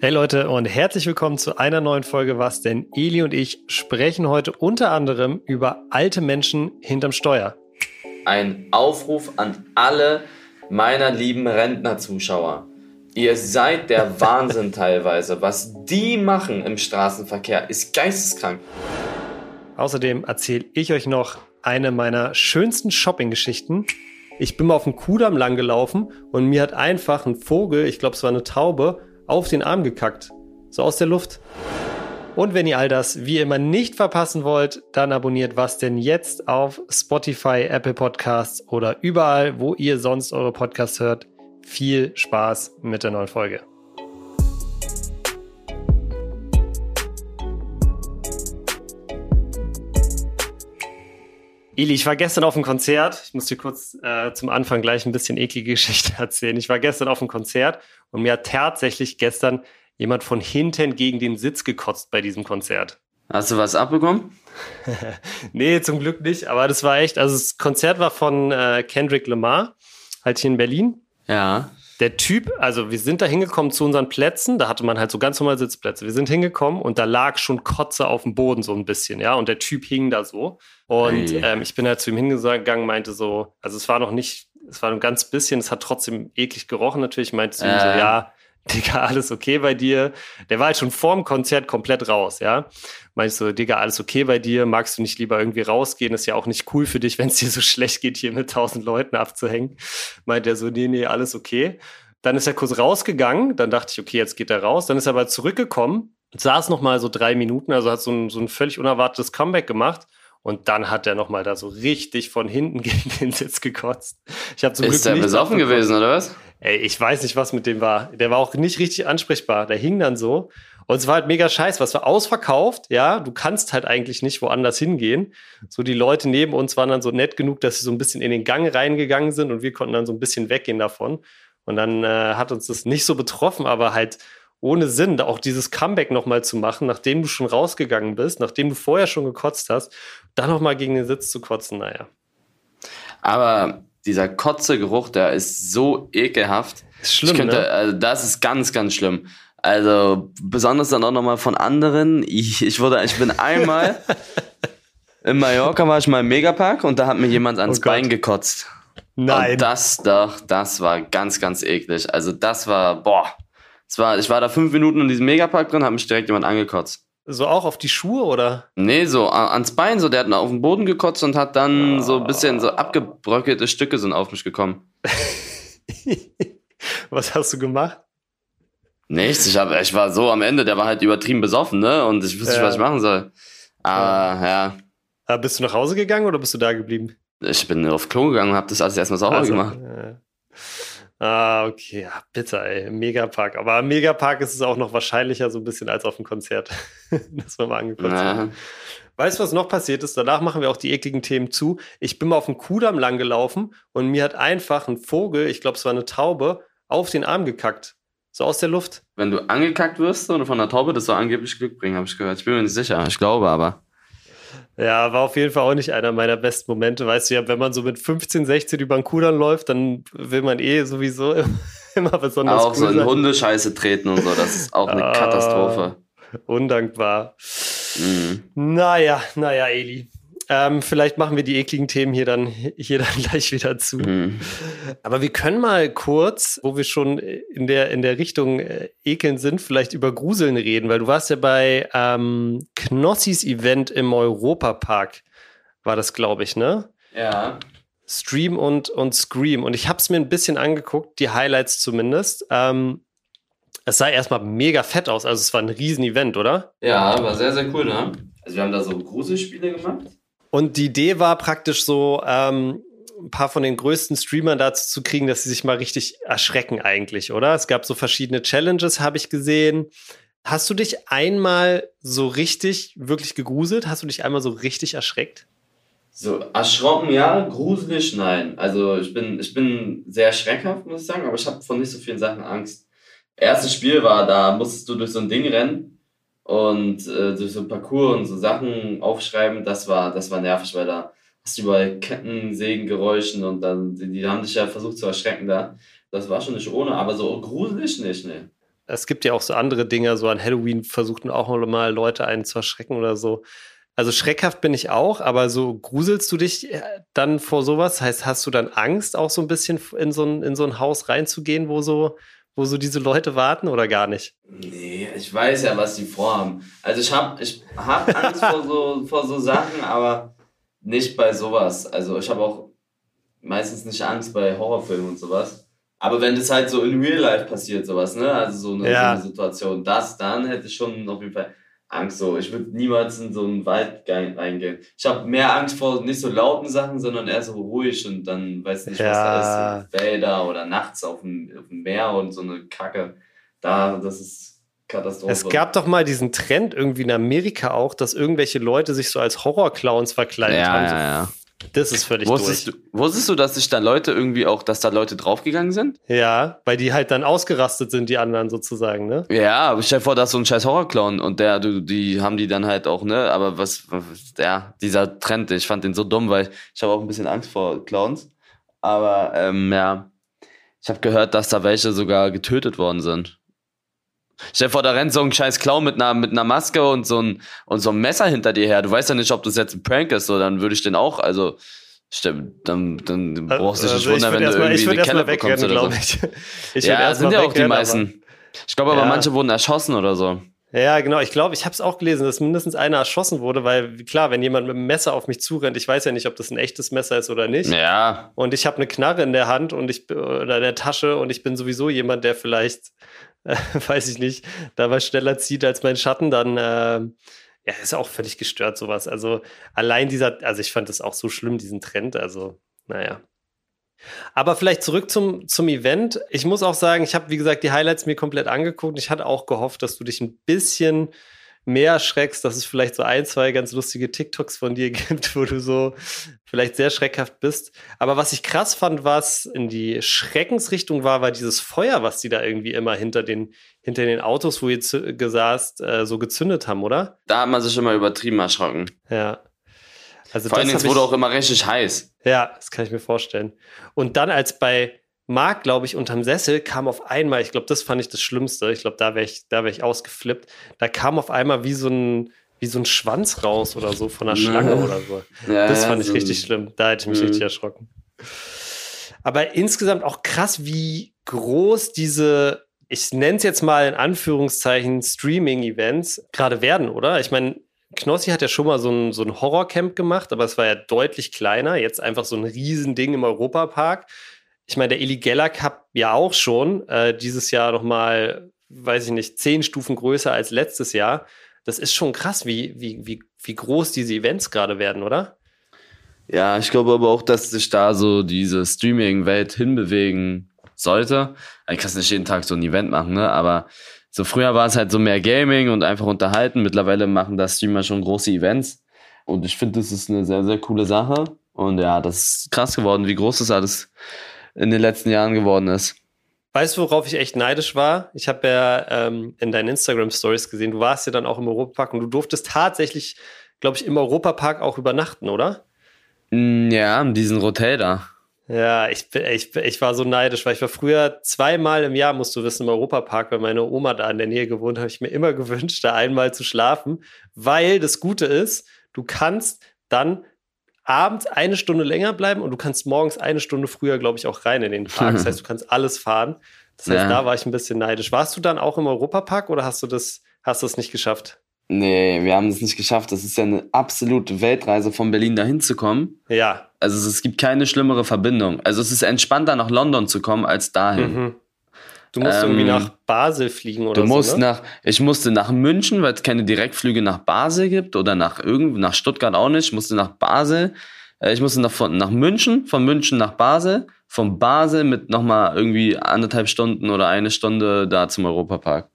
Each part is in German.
Hey Leute und herzlich willkommen zu einer neuen Folge Was denn? Eli und ich sprechen heute unter anderem über alte Menschen hinterm Steuer. Ein Aufruf an alle meiner lieben Rentnerzuschauer. Ihr seid der Wahnsinn teilweise. Was die machen im Straßenverkehr ist geisteskrank. Außerdem erzähle ich euch noch eine meiner schönsten Shopping-Geschichten. Ich bin mal auf dem Kudamm lang gelaufen und mir hat einfach ein Vogel, ich glaube es war eine Taube, auf den Arm gekackt. So aus der Luft. Und wenn ihr all das wie immer nicht verpassen wollt, dann abonniert was denn jetzt auf Spotify, Apple Podcasts oder überall, wo ihr sonst eure Podcasts hört. Viel Spaß mit der neuen Folge. Eli, ich war gestern auf einem Konzert. Ich muss dir kurz äh, zum Anfang gleich ein bisschen eklige Geschichte erzählen. Ich war gestern auf einem Konzert und mir hat tatsächlich gestern jemand von hinten gegen den Sitz gekotzt bei diesem Konzert. Hast du was abbekommen? nee, zum Glück nicht. Aber das war echt, also das Konzert war von äh, Kendrick Lamar, halt hier in Berlin. Ja. Der Typ, also wir sind da hingekommen zu unseren Plätzen, da hatte man halt so ganz normal Sitzplätze. Wir sind hingekommen und da lag schon Kotze auf dem Boden so ein bisschen, ja, und der Typ hing da so. Und hey. ähm, ich bin halt zu ihm hingegangen, meinte so, also es war noch nicht, es war ein ganz bisschen, es hat trotzdem eklig gerochen natürlich, meinte zu ihm so, ja, Digga, alles okay bei dir? Der war halt schon vorm Konzert komplett raus, ja. Meinte so, Digga, alles okay bei dir? Magst du nicht lieber irgendwie rausgehen? Ist ja auch nicht cool für dich, wenn es dir so schlecht geht, hier mit tausend Leuten abzuhängen. Meinte er so, nee, nee, alles okay. Dann ist er kurz rausgegangen, dann dachte ich, okay, jetzt geht er raus. Dann ist er aber zurückgekommen, saß noch mal so drei Minuten, also hat so ein, so ein völlig unerwartetes Comeback gemacht und dann hat er nochmal da so richtig von hinten gegen den Sitz gekotzt. Ich habe zum Ist Glück der besoffen gewesen, oder was? Ey, ich weiß nicht, was mit dem war. Der war auch nicht richtig ansprechbar. Der hing dann so. Und es war halt mega scheiß, was war ausverkauft, ja, du kannst halt eigentlich nicht woanders hingehen. So die Leute neben uns waren dann so nett genug, dass sie so ein bisschen in den Gang reingegangen sind und wir konnten dann so ein bisschen weggehen davon. Und dann äh, hat uns das nicht so betroffen, aber halt ohne Sinn, auch dieses Comeback nochmal zu machen, nachdem du schon rausgegangen bist, nachdem du vorher schon gekotzt hast, dann nochmal gegen den Sitz zu kotzen, naja. Aber dieser Kotzegeruch, der ist so ekelhaft. Ist schlimm, könnte, ne? also das ist ganz, ganz schlimm. Also besonders dann auch nochmal von anderen. Ich, ich wurde, ich bin einmal in Mallorca war ich mal im Megapark und da hat mir jemand ans oh Bein gekotzt. Nein. Und das doch, das war ganz, ganz eklig. Also das war, boah. Es war, ich war da fünf Minuten in diesem Megapark drin, hat mich direkt jemand angekotzt. So auch auf die Schuhe oder? Nee, so ans Bein, so der hat auf den Boden gekotzt und hat dann oh. so ein bisschen so abgebröckelte Stücke sind auf mich gekommen. Was hast du gemacht? Nichts, ich, hab, ich war so am Ende, der war halt übertrieben besoffen, ne? Und ich wusste nicht, was ich machen soll. Aber ja. ja. Bist du nach Hause gegangen oder bist du da geblieben? Ich bin auf Klo gegangen und hab das alles erstmal sauber also, gemacht. Ja. Ah, okay, ja, bitter, ey. Megapark. Aber im Megapark ist es auch noch wahrscheinlicher so ein bisschen als auf dem Konzert, dass wir mal angekotzt haben. Weißt du, was noch passiert ist? Danach machen wir auch die ekligen Themen zu. Ich bin mal auf dem Kudamm lang gelaufen und mir hat einfach ein Vogel, ich glaube, es war eine Taube, auf den Arm gekackt. So aus der Luft. Wenn du angekackt wirst oder von einer Taube, das soll angeblich Glück bringen, habe ich gehört. Ich bin mir nicht sicher. Ich glaube aber. Ja, war auf jeden Fall auch nicht einer meiner besten Momente. Weißt du ja, wenn man so mit 15, 16 über den Kudamm läuft, dann will man eh sowieso immer besonders Auch cool so in sein. Hundescheiße treten und so, das ist auch eine ah, Katastrophe. Undankbar. Mhm. Naja, naja, Eli. Ähm, vielleicht machen wir die ekligen Themen hier dann, hier dann gleich wieder zu. Mhm. Aber wir können mal kurz, wo wir schon in der, in der Richtung äh, Ekeln sind, vielleicht über Gruseln reden, weil du warst ja bei ähm, Knossis Event im Europapark, war das, glaube ich, ne? Ja. Stream und, und Scream. Und ich habe es mir ein bisschen angeguckt, die Highlights zumindest. Ähm, es sah erstmal mega fett aus. Also es war ein Riesen-Event, oder? Ja, war sehr, sehr cool, ne? Also wir haben da so Gruselspiele gemacht. Und die Idee war praktisch so, ähm, ein paar von den größten Streamern dazu zu kriegen, dass sie sich mal richtig erschrecken eigentlich, oder? Es gab so verschiedene Challenges, habe ich gesehen. Hast du dich einmal so richtig, wirklich gegruselt? Hast du dich einmal so richtig erschreckt? So, erschrocken ja, gruselig nein. Also ich bin, ich bin sehr schreckhaft, muss ich sagen, aber ich habe von nicht so vielen Sachen Angst. Erstes Spiel war, da musstest du durch so ein Ding rennen und äh, durch so Parcours und so Sachen aufschreiben, das war, das war nervig, weil da hast du überall Kettensägengeräuschen und dann, die, die haben dich ja versucht zu erschrecken da. Das war schon nicht ohne, aber so gruselig nicht, ne. es gibt ja auch so andere Dinge, so an Halloween versuchten auch mal Leute einen zu erschrecken oder so. Also schreckhaft bin ich auch, aber so gruselst du dich äh, dann vor sowas? Heißt, hast du dann Angst, auch so ein bisschen in so ein, in so ein Haus reinzugehen, wo so, wo so diese Leute warten oder gar nicht? Nee, ich weiß ja, was die vorhaben. Also ich habe ich hab Angst vor, so, vor so Sachen, aber nicht bei sowas. Also ich habe auch meistens nicht Angst bei Horrorfilmen und sowas. Aber wenn das halt so in Real Life passiert, sowas, ne? Also so eine, ja. so eine Situation, das, dann hätte ich schon auf jeden Fall Angst so. Ich würde niemals in so einen Wald reingehen. Ich habe mehr Angst vor nicht so lauten Sachen, sondern eher so ruhig und dann weiß nicht, ja. was da ist. So Wälder oder nachts auf dem, auf dem Meer und so eine Kacke. Da, das ist Katastrophe. Es gab doch mal diesen Trend irgendwie in Amerika auch, dass irgendwelche Leute sich so als Horrorclowns verkleidet ja, haben. Ja, ja. Das ist völlig wusstest durch. Du, wusstest du, dass sich da Leute irgendwie auch, dass da Leute draufgegangen sind? Ja, weil die halt dann ausgerastet sind, die anderen sozusagen, ne? Ja, aber stell dir vor, da ist so ein scheiß Horrorclown und der, du, die haben die dann halt auch, ne? Aber was, ja, dieser Trend, ich fand den so dumm, weil ich habe auch ein bisschen Angst vor Clowns. Aber, ähm, ja, ich habe gehört, dass da welche sogar getötet worden sind. Stell dir vor, da rennt so ein scheiß Clown mit einer, mit einer Maske und so, ein, und so ein Messer hinter dir her. Du weißt ja nicht, ob das jetzt ein Prank ist, so, dann würde ich den auch, also, dann, dann brauchst du dich also nicht wundern, wenn du irgendwie ich eine Kelle bekommst oder so. Ich. ich ja, sind ja auch die meisten. Ich glaube aber, ja. manche wurden erschossen oder so. Ja, genau. Ich glaube, ich habe es auch gelesen, dass mindestens einer erschossen wurde, weil klar, wenn jemand mit einem Messer auf mich zurennt, ich weiß ja nicht, ob das ein echtes Messer ist oder nicht. Ja. Und ich habe eine Knarre in der Hand und ich oder in der Tasche und ich bin sowieso jemand, der vielleicht äh, weiß ich nicht, da was schneller zieht als mein Schatten, dann äh, ja, ist auch völlig gestört, sowas. Also allein dieser, also ich fand das auch so schlimm, diesen Trend. Also, naja. Aber vielleicht zurück zum, zum Event. Ich muss auch sagen, ich habe, wie gesagt, die Highlights mir komplett angeguckt. Ich hatte auch gehofft, dass du dich ein bisschen mehr erschreckst, dass es vielleicht so ein, zwei ganz lustige TikToks von dir gibt, wo du so vielleicht sehr schreckhaft bist. Aber was ich krass fand, was in die Schreckensrichtung war, war dieses Feuer, was die da irgendwie immer hinter den, hinter den Autos, wo ihr gesaßt, äh, so gezündet haben, oder? Da hat man sich immer übertrieben erschrocken. Ja. Also Vor allem, es wurde auch immer richtig heiß. Ja, das kann ich mir vorstellen. Und dann, als bei Marc, glaube ich, unterm Sessel kam auf einmal, ich glaube, das fand ich das Schlimmste. Ich glaube, da wäre ich, wär ich ausgeflippt. Da kam auf einmal wie so ein, wie so ein Schwanz raus oder so von einer Schlange oder so. Ja, das fand ich so richtig schlimm. Da hätte ich mich mhm. richtig erschrocken. Aber insgesamt auch krass, wie groß diese, ich nenne es jetzt mal in Anführungszeichen, Streaming-Events gerade werden, oder? Ich meine, Knossi hat ja schon mal so ein, so ein Horrorcamp gemacht, aber es war ja deutlich kleiner. Jetzt einfach so ein Riesending im Europapark ich meine, der Eli Geller Cup ja auch schon, äh, dieses Jahr nochmal, weiß ich nicht, zehn Stufen größer als letztes Jahr. Das ist schon krass, wie, wie, wie, wie groß diese Events gerade werden, oder? Ja, ich glaube aber auch, dass sich da so diese Streaming-Welt hinbewegen sollte. Ich kann nicht jeden Tag so ein Event machen, ne? Aber so früher war es halt so mehr Gaming und einfach unterhalten. Mittlerweile machen da Streamer schon große Events. Und ich finde, das ist eine sehr, sehr coole Sache. Und ja, das ist krass geworden, wie groß das alles in den letzten Jahren geworden ist. Weißt du, worauf ich echt neidisch war? Ich habe ja ähm, in deinen Instagram-Stories gesehen, du warst ja dann auch im Europapark und du durftest tatsächlich, glaube ich, im Europapark auch übernachten, oder? Mm, ja, in diesem Hotel da. Ja, ich, ich, ich war so neidisch, weil ich war früher zweimal im Jahr, musst du wissen, im Europapark, weil meine Oma da in der Nähe gewohnt habe ich mir immer gewünscht, da einmal zu schlafen, weil das Gute ist, du kannst dann abends eine Stunde länger bleiben und du kannst morgens eine Stunde früher, glaube ich, auch rein in den Park. Das heißt, du kannst alles fahren. Das heißt, ja. da war ich ein bisschen neidisch. Warst du dann auch im Europapark oder hast du das, hast du es nicht geschafft? Nee, wir haben es nicht geschafft. Das ist ja eine absolute Weltreise von Berlin dahin zu kommen. Ja. Also es gibt keine schlimmere Verbindung. Also es ist entspannter nach London zu kommen als dahin. Mhm. Du musst ähm, irgendwie nach Basel fliegen oder du musst ne? nach, ich musste nach München, weil es keine Direktflüge nach Basel gibt oder nach irgend, nach Stuttgart auch nicht. Ich musste nach Basel. Äh, ich musste nach, nach München, von München nach Basel, von Basel mit nochmal irgendwie anderthalb Stunden oder eine Stunde da zum Europapark.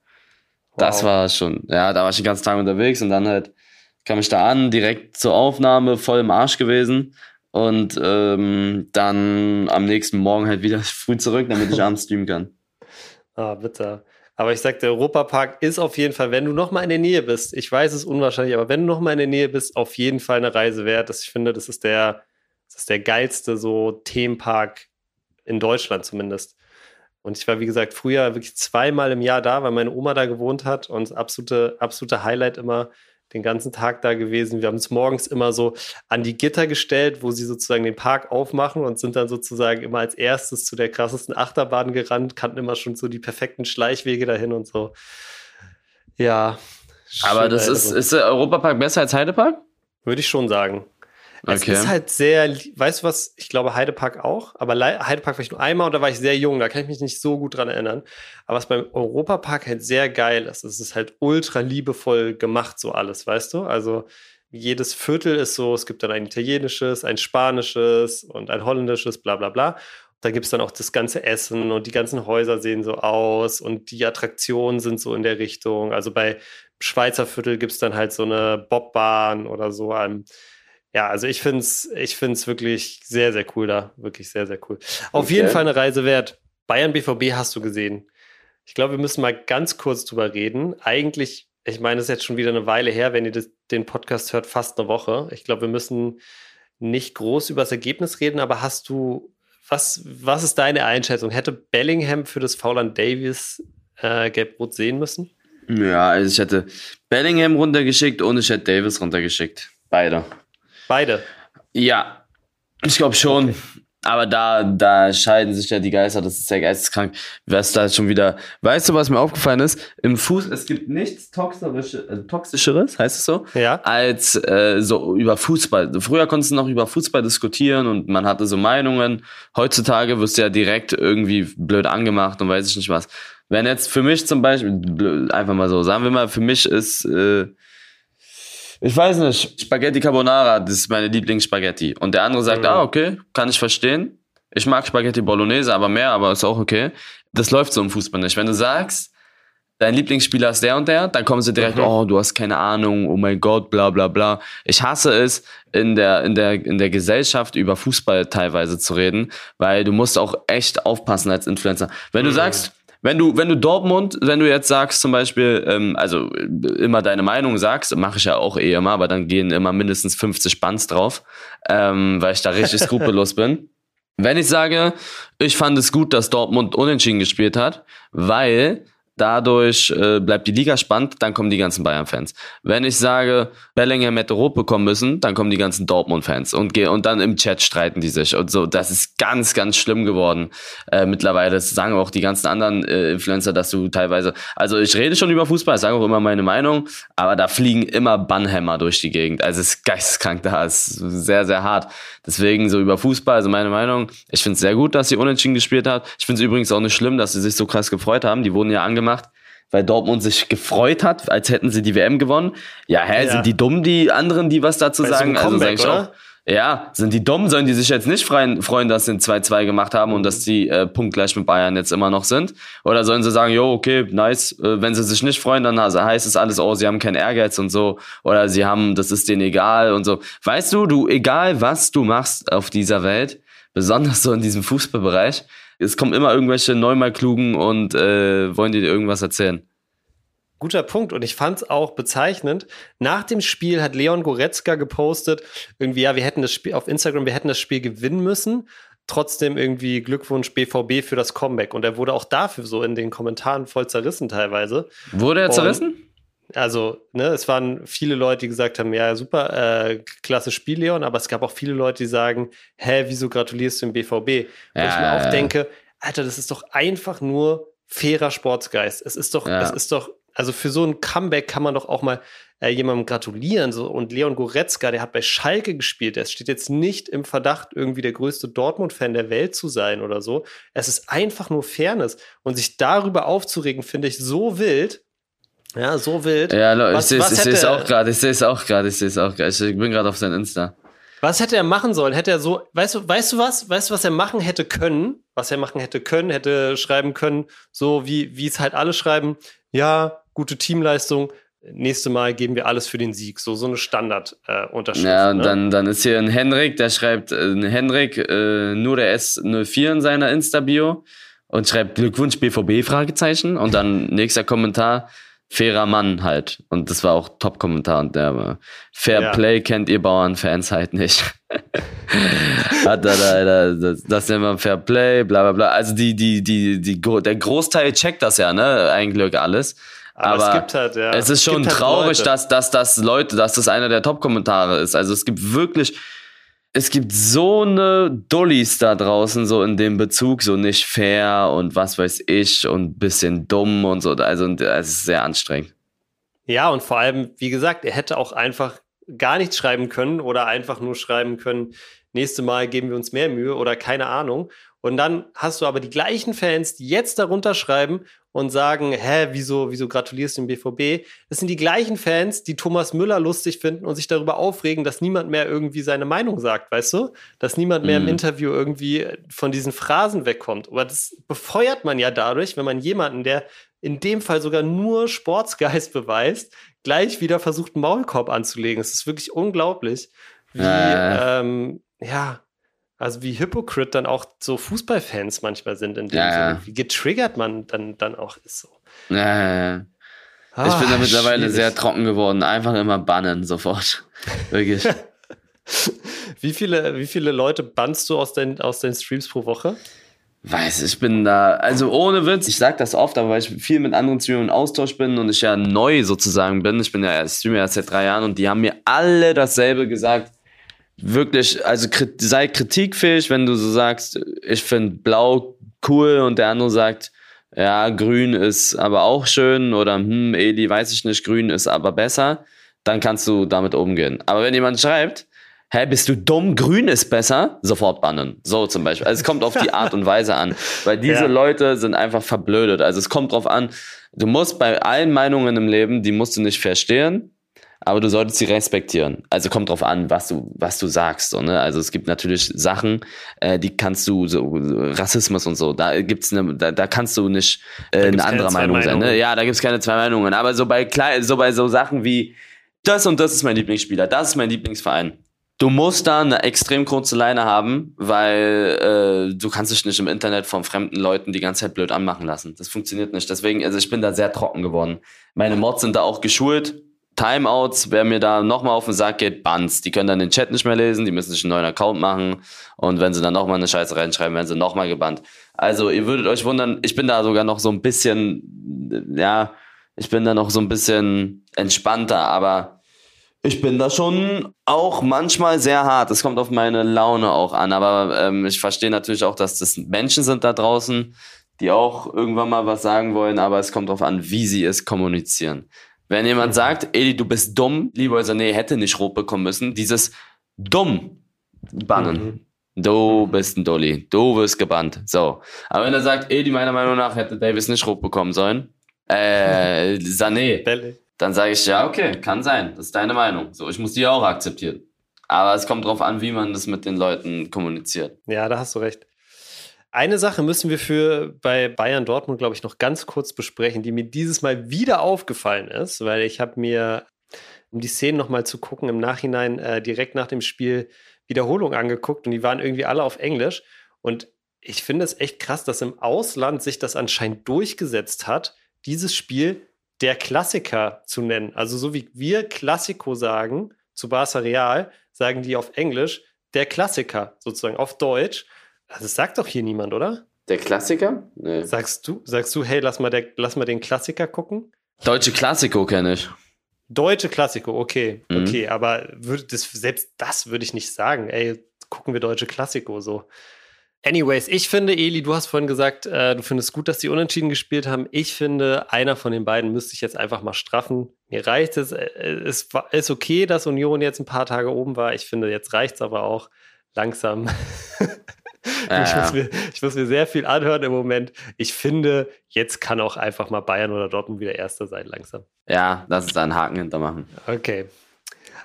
Wow. Das war schon, ja, da war ich den ganzen Tag unterwegs und dann halt kam ich da an, direkt zur Aufnahme, voll im Arsch gewesen und ähm, dann am nächsten Morgen halt wieder früh zurück, damit ich abends streamen kann. Ah, bitter. Aber ich sag, der Europapark ist auf jeden Fall, wenn du noch mal in der Nähe bist, ich weiß es unwahrscheinlich, aber wenn du noch mal in der Nähe bist, auf jeden Fall eine Reise wert. Das, ich finde, das ist der, das ist der geilste so Themenpark in Deutschland zumindest. Und ich war, wie gesagt, früher wirklich zweimal im Jahr da, weil meine Oma da gewohnt hat und absolute, absolute Highlight immer den ganzen Tag da gewesen. Wir haben uns morgens immer so an die Gitter gestellt, wo sie sozusagen den Park aufmachen und sind dann sozusagen immer als erstes zu der krassesten Achterbahn gerannt, kannten immer schon so die perfekten Schleichwege dahin und so. Ja. Aber das ist, ist der Europapark besser als Heidepark? Würde ich schon sagen. Okay. Es ist halt sehr, weißt du was, ich glaube Heidepark auch, aber Heidepark war ich nur einmal und da war ich sehr jung, da kann ich mich nicht so gut dran erinnern. Aber was beim Europapark halt sehr geil ist, es ist halt ultra liebevoll gemacht, so alles, weißt du? Also jedes Viertel ist so, es gibt dann ein italienisches, ein spanisches und ein holländisches, bla bla bla. Da gibt es dann auch das ganze Essen und die ganzen Häuser sehen so aus und die Attraktionen sind so in der Richtung. Also bei Schweizer Viertel gibt es dann halt so eine Bobbahn oder so. Ein, ja, also ich finde es ich find's wirklich sehr, sehr cool da. Wirklich sehr, sehr cool. Auf okay. jeden Fall eine Reise wert. Bayern BVB hast du gesehen. Ich glaube, wir müssen mal ganz kurz drüber reden. Eigentlich, ich meine, es ist jetzt schon wieder eine Weile her, wenn ihr das, den Podcast hört, fast eine Woche. Ich glaube, wir müssen nicht groß über das Ergebnis reden, aber hast du, was, was ist deine Einschätzung? Hätte Bellingham für das Fauland Davies äh, Gelb-Rot sehen müssen? Ja, also ich hätte Bellingham runtergeschickt und ich hätte Davis runtergeschickt. Beide. Beide? Ja, ich glaube schon. Okay. Aber da, da scheiden sich ja die Geister, das ist ja geisteskrank. Was da schon wieder. Weißt du, was mir aufgefallen ist? Im Fuß, es gibt nichts Toxische, äh, Toxischeres, heißt es so? Ja. Als äh, so über Fußball. Früher konntest du noch über Fußball diskutieren und man hatte so Meinungen. Heutzutage wirst du ja direkt irgendwie blöd angemacht und weiß ich nicht was. Wenn jetzt für mich zum Beispiel, einfach mal so, sagen wir mal, für mich ist. Äh, ich weiß nicht, Spaghetti Carbonara, das ist meine Lieblingsspaghetti. Und der andere sagt, mhm. ah, okay, kann ich verstehen. Ich mag Spaghetti Bolognese, aber mehr, aber ist auch okay. Das läuft so im Fußball nicht. Wenn du sagst, dein Lieblingsspieler ist der und der, dann kommen sie direkt, mhm. oh, du hast keine Ahnung, oh mein Gott, bla bla bla. Ich hasse es, in der, in der, in der Gesellschaft über Fußball teilweise zu reden, weil du musst auch echt aufpassen als Influencer. Wenn du mhm. sagst, wenn du, wenn du Dortmund, wenn du jetzt sagst zum Beispiel, ähm, also immer deine Meinung sagst, mache ich ja auch eh immer, aber dann gehen immer mindestens 50 Bands drauf, ähm, weil ich da richtig skrupellos bin. Wenn ich sage, ich fand es gut, dass Dortmund unentschieden gespielt hat, weil Dadurch äh, bleibt die Liga spannend, dann kommen die ganzen Bayern-Fans. Wenn ich sage, Bellingham hätte rot bekommen müssen, dann kommen die ganzen Dortmund-Fans und, und dann im Chat streiten die sich und so. Das ist ganz, ganz schlimm geworden äh, mittlerweile. Das sagen auch die ganzen anderen äh, Influencer, dass du teilweise, also ich rede schon über Fußball, sage auch immer meine Meinung, aber da fliegen immer Bannhämmer durch die Gegend. Also es ist geisteskrank da, es ist sehr, sehr hart. Deswegen so über Fußball, also meine Meinung, ich finde es sehr gut, dass sie unentschieden gespielt hat. Ich finde es übrigens auch nicht schlimm, dass sie sich so krass gefreut haben. Die wurden ja angemacht gemacht, weil Dortmund sich gefreut hat, als hätten sie die WM gewonnen. Ja, hä, ja. sind die dumm, die anderen, die was dazu sagen? So also sag ich auch. Ja, sind die dumm? Sollen die sich jetzt nicht freuen, freuen dass sie ein 2-2 gemacht haben und dass die äh, punktgleich mit Bayern jetzt immer noch sind? Oder sollen sie sagen, jo, okay, nice, äh, wenn sie sich nicht freuen, dann heißt es alles, oh, sie haben keinen Ehrgeiz und so. Oder sie haben, das ist denen egal und so. Weißt du, du, egal was du machst auf dieser Welt, besonders so in diesem Fußballbereich, es kommen immer irgendwelche Neumalklugen und äh, wollen dir irgendwas erzählen. Guter Punkt. Und ich fand es auch bezeichnend. Nach dem Spiel hat Leon Goretzka gepostet, irgendwie, ja, wir hätten das Spiel auf Instagram, wir hätten das Spiel gewinnen müssen. Trotzdem irgendwie Glückwunsch BVB für das Comeback. Und er wurde auch dafür so in den Kommentaren voll zerrissen teilweise. Wurde er zerrissen? Also, ne, es waren viele Leute, die gesagt haben, ja, super, äh, klasse Spiel, Leon, aber es gab auch viele Leute, die sagen, hä, wieso gratulierst du dem BVB? Wo ja, ich mir auch denke, Alter, das ist doch einfach nur fairer Sportsgeist. Es ist doch, ja. es ist doch, also für so ein Comeback kann man doch auch mal äh, jemandem gratulieren. So. Und Leon Goretzka, der hat bei Schalke gespielt, der steht jetzt nicht im Verdacht, irgendwie der größte Dortmund-Fan der Welt zu sein oder so. Es ist einfach nur Fairness. Und sich darüber aufzuregen, finde ich so wild. Ja, so wild. Ja, was, ich sehe es auch gerade, ich sehe es auch gerade, ich sehe es auch gerade. Ich bin gerade auf sein Insta. Was hätte er machen sollen? Hätte er so, weißt du, weißt du was? Weißt du, was er machen hätte können? Was er machen hätte können, hätte schreiben können, so wie, wie es halt alle schreiben. Ja, gute Teamleistung. Nächste Mal geben wir alles für den Sieg. So, so eine Standardunterschrift. Äh, ja, und ne? dann, dann ist hier ein Henrik, der schreibt, äh, ein Henrik, äh, nur der S04 in seiner Insta-Bio und schreibt Glückwunsch BVB, Fragezeichen. Und dann nächster Kommentar, fairer Mann halt. Und das war auch Top-Kommentar und der war, Fair ja. Play kennt ihr Bauernfans halt nicht. Hat da, da, da, das, das nennt man Fair Play, bla bla bla. Also die, die, die, die, der Großteil checkt das ja, ne? Eigentlich alles. Aber, aber, es, gibt halt, ja. es ist schon es halt traurig, Leute. dass, dass, dass Leute, dass das einer der Top-Kommentare ist. Also es gibt wirklich, es gibt so eine Dullis da draußen, so in dem Bezug, so nicht fair und was weiß ich und bisschen dumm und so. Also es ist sehr anstrengend. Ja, und vor allem, wie gesagt, er hätte auch einfach gar nichts schreiben können oder einfach nur schreiben können, nächste Mal geben wir uns mehr Mühe oder keine Ahnung. Und dann hast du aber die gleichen Fans, die jetzt darunter schreiben und sagen, hä, wieso, wieso gratulierst du dem BVB? Das sind die gleichen Fans, die Thomas Müller lustig finden und sich darüber aufregen, dass niemand mehr irgendwie seine Meinung sagt, weißt du? Dass niemand mehr mhm. im Interview irgendwie von diesen Phrasen wegkommt. Aber das befeuert man ja dadurch, wenn man jemanden, der in dem Fall sogar nur Sportsgeist beweist, gleich wieder versucht, einen Maulkorb anzulegen. Es ist wirklich unglaublich, wie, äh. ähm, ja, also wie Hypocrite dann auch so Fußballfans manchmal sind in dem ja, Sinne. Wie getriggert man dann, dann auch ist so. Ja, ja, ja. Ah, ich bin da mittlerweile schwierig. sehr trocken geworden. Einfach immer bannen sofort. Wirklich. wie, viele, wie viele Leute bannst du aus, dein, aus deinen Streams pro Woche? Weiß, ich bin da, also ohne Witz, ich sag das oft, aber weil ich viel mit anderen Streamern im Austausch bin und ich ja neu sozusagen bin. Ich bin ja Streamer erst seit drei Jahren und die haben mir alle dasselbe gesagt wirklich, also sei kritikfähig, wenn du so sagst, ich finde blau cool und der andere sagt, ja, grün ist aber auch schön oder hm, Eli, weiß ich nicht, grün ist aber besser, dann kannst du damit umgehen. Aber wenn jemand schreibt, hä, bist du dumm, grün ist besser, sofort bannen. So zum Beispiel. Also es kommt auf die Art und Weise an, weil diese ja. Leute sind einfach verblödet. Also es kommt drauf an, du musst bei allen Meinungen im Leben, die musst du nicht verstehen, aber du solltest sie respektieren. Also kommt drauf an, was du, was du sagst. So, ne? Also es gibt natürlich Sachen, äh, die kannst du, so Rassismus und so, da gibt's eine, da, da kannst du nicht äh, eine andere Meinung sein. Ne? Ja, da gibt's keine zwei Meinungen. Aber so bei klein, so bei so Sachen wie das und das ist mein Lieblingsspieler, das ist mein Lieblingsverein. Du musst da eine extrem kurze Leine haben, weil äh, du kannst dich nicht im Internet von fremden Leuten die ganze Zeit blöd anmachen lassen. Das funktioniert nicht. Deswegen, also ich bin da sehr trocken geworden. Meine Mods sind da auch geschult Timeouts, wer mir da nochmal auf den Sack geht, Bans. Die können dann den Chat nicht mehr lesen, die müssen sich einen neuen Account machen und wenn sie dann nochmal eine Scheiße reinschreiben, werden sie nochmal gebannt. Also ihr würdet euch wundern, ich bin da sogar noch so ein bisschen, ja, ich bin da noch so ein bisschen entspannter, aber ich bin da schon auch manchmal sehr hart. Es kommt auf meine Laune auch an, aber ähm, ich verstehe natürlich auch, dass das Menschen sind da draußen, die auch irgendwann mal was sagen wollen, aber es kommt darauf an, wie sie es kommunizieren. Wenn jemand mhm. sagt, Edi, du bist dumm, lieber Sané hätte nicht rot bekommen müssen, dieses dumm bannen. Mhm. Du bist ein Dolly, du wirst gebannt. So. Aber wenn er sagt, Edi, meiner Meinung nach hätte Davis nicht rot bekommen sollen, äh, Sané, dann sage ich, ja, okay, kann sein, das ist deine Meinung. So, ich muss die auch akzeptieren. Aber es kommt drauf an, wie man das mit den Leuten kommuniziert. Ja, da hast du recht. Eine Sache müssen wir für bei Bayern Dortmund, glaube ich, noch ganz kurz besprechen, die mir dieses Mal wieder aufgefallen ist, weil ich habe mir, um die Szenen noch mal zu gucken, im Nachhinein äh, direkt nach dem Spiel Wiederholung angeguckt und die waren irgendwie alle auf Englisch. Und ich finde es echt krass, dass im Ausland sich das anscheinend durchgesetzt hat, dieses Spiel der Klassiker zu nennen. Also so wie wir Klassiko sagen zu Barca Real, sagen die auf Englisch der Klassiker sozusagen auf Deutsch. Also das sagt doch hier niemand, oder? Der Klassiker? Nee. Sagst du, sagst du, hey, lass mal, der, lass mal den Klassiker gucken? Deutsche Klassiko kenne ich. Deutsche Klassiko, okay, mhm. okay, aber würd, das, selbst das würde ich nicht sagen. Ey, gucken wir deutsche Klassiko so. Anyways, ich finde, Eli, du hast vorhin gesagt, äh, du findest gut, dass die unentschieden gespielt haben. Ich finde, einer von den beiden müsste ich jetzt einfach mal straffen. Mir reicht es. Äh, es ist okay, dass Union jetzt ein paar Tage oben war. Ich finde, jetzt reicht es aber auch langsam. Ja, ich, muss mir, ich muss mir sehr viel anhören im Moment. Ich finde, jetzt kann auch einfach mal Bayern oder Dortmund wieder Erster sein, langsam. Ja, lass uns da einen Haken hintermachen. Okay.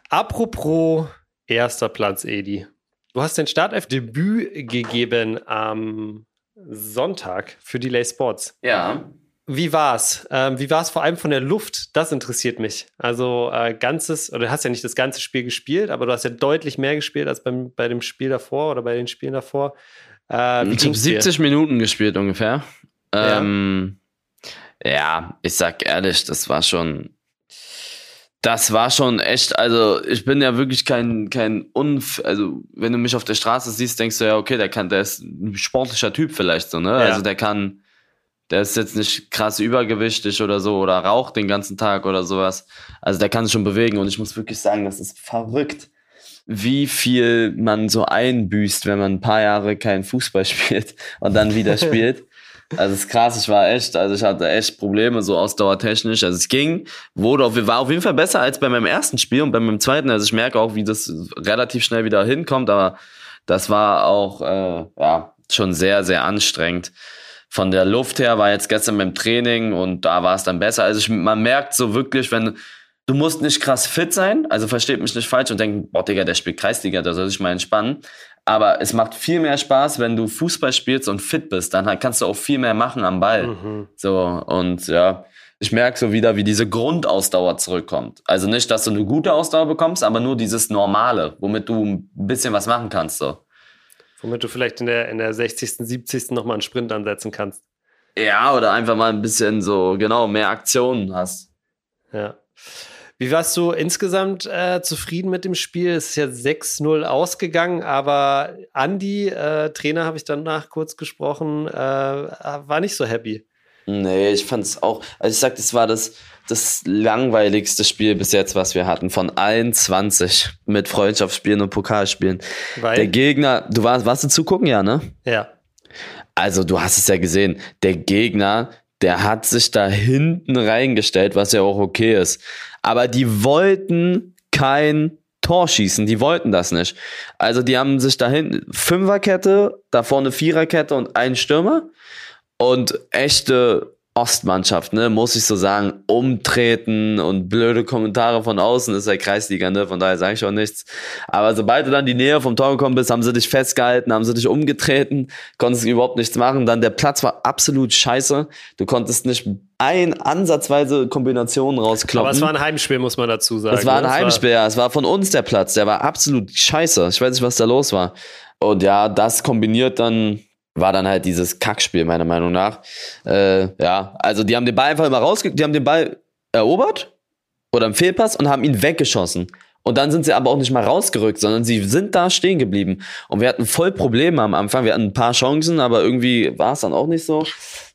Apropos erster Platz, Edi. Du hast dein Startelf-Debüt gegeben am Sonntag für Delay Sports. Ja. Wie war's? Ähm, wie war's vor allem von der Luft? Das interessiert mich. Also äh, ganzes, oder du hast ja nicht das ganze Spiel gespielt, aber du hast ja deutlich mehr gespielt als beim, bei dem Spiel davor oder bei den Spielen davor. Äh, ich habe 70 dir? Minuten gespielt ungefähr. Ja. Ähm, Ja, ich sag ehrlich, das war schon, das war schon echt, also ich bin ja wirklich kein, kein Unf, also wenn du mich auf der Straße siehst, denkst du ja, okay, der kann, der ist ein sportlicher Typ vielleicht so, ne? Ja. Also der kann, der ist jetzt nicht krass übergewichtig oder so oder raucht den ganzen Tag oder sowas. Also der kann sich schon bewegen und ich muss wirklich sagen, das ist verrückt, wie viel man so einbüßt, wenn man ein paar Jahre keinen Fußball spielt und dann wieder spielt. Also es ist krass, ich war echt, also ich hatte echt Probleme, so ausdauertechnisch. Also es ging, wurde auf, war auf jeden Fall besser als bei meinem ersten Spiel und bei meinem zweiten. Also ich merke auch, wie das relativ schnell wieder hinkommt, aber das war auch äh, ja, schon sehr, sehr anstrengend. Von der Luft her war jetzt gestern beim Training und da war es dann besser. Also ich, man merkt so wirklich, wenn du musst nicht krass fit sein, also versteht mich nicht falsch und denkt, boah, Digga, der spielt Kreisliga, da soll sich mal entspannen. Aber es macht viel mehr Spaß, wenn du Fußball spielst und fit bist. Dann kannst du auch viel mehr machen am Ball. Mhm. So, und ja, ich merke so wieder, wie diese Grundausdauer zurückkommt. Also nicht, dass du eine gute Ausdauer bekommst, aber nur dieses Normale, womit du ein bisschen was machen kannst. So. Womit du vielleicht in der, in der 60., 70. nochmal einen Sprint ansetzen kannst. Ja, oder einfach mal ein bisschen so, genau, mehr Aktionen hast. Ja. Wie warst du insgesamt äh, zufrieden mit dem Spiel? Es ist ja 6-0 ausgegangen, aber Andy, äh, Trainer, habe ich danach kurz gesprochen, äh, war nicht so happy. Nee, ich fand es auch, also ich sag, das war das, das langweiligste Spiel bis jetzt, was wir hatten, von allen 20 mit Freundschaftsspielen und Pokalspielen. Weil? Der Gegner, du warst, warst du zugucken, ja, ne? Ja. Also, du hast es ja gesehen. Der Gegner, der hat sich da hinten reingestellt, was ja auch okay ist. Aber die wollten kein Tor schießen, die wollten das nicht. Also die haben sich da hinten Fünferkette, da vorne Viererkette und ein Stürmer und echte Ostmannschaft, ne, muss ich so sagen, umtreten und blöde Kommentare von außen ist ja Kreisliga, ne, von daher sage ich auch nichts. Aber sobald du dann die Nähe vom Tor gekommen bist, haben sie dich festgehalten, haben sie dich umgetreten, konntest überhaupt nichts machen. Dann der Platz war absolut scheiße. Du konntest nicht ein ansatzweise Kombinationen rauskloppen. Aber es war ein Heimspiel, muss man dazu sagen. Es war ein ne? Heimspiel, ja. Es war von uns der Platz. Der war absolut scheiße. Ich weiß nicht, was da los war. Und ja, das kombiniert dann war dann halt dieses Kackspiel, meiner Meinung nach. Äh, ja, also die haben den Ball einfach immer rausge... Die haben den Ball erobert oder im Fehlpass und haben ihn weggeschossen. Und dann sind sie aber auch nicht mal rausgerückt, sondern sie sind da stehen geblieben. Und wir hatten voll Probleme am Anfang. Wir hatten ein paar Chancen, aber irgendwie war es dann auch nicht so.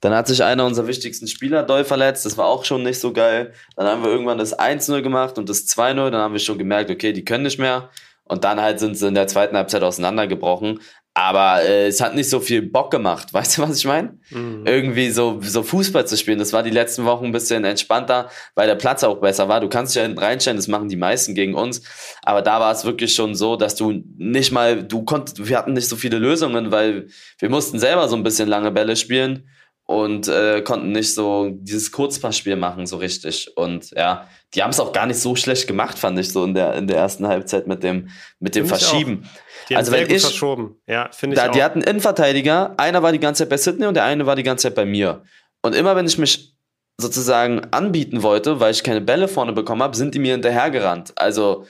Dann hat sich einer unserer wichtigsten Spieler doll verletzt. Das war auch schon nicht so geil. Dann haben wir irgendwann das 1-0 gemacht und das 2-0. Dann haben wir schon gemerkt, okay, die können nicht mehr. Und dann halt sind sie in der zweiten Halbzeit auseinandergebrochen. Aber äh, es hat nicht so viel Bock gemacht. Weißt du, was ich meine? Mhm. Irgendwie so, so Fußball zu spielen. Das war die letzten Wochen ein bisschen entspannter, weil der Platz auch besser war. Du kannst dich ja hinten reinstellen, das machen die meisten gegen uns. Aber da war es wirklich schon so, dass du nicht mal, du konntest, wir hatten nicht so viele Lösungen, weil wir mussten selber so ein bisschen lange Bälle spielen und äh, konnten nicht so dieses Kurzpassspiel machen so richtig. Und ja die haben es auch gar nicht so schlecht gemacht fand ich so in der in der ersten Halbzeit mit dem mit dem Verschieben. die also wenn ich verschoben. Ja finde ich da, auch. die hatten Innenverteidiger einer war die ganze Zeit bei Sydney und der eine war die ganze Zeit bei mir. Und immer wenn ich mich sozusagen anbieten wollte weil ich keine Bälle vorne bekommen habe sind die mir hinterhergerannt. Also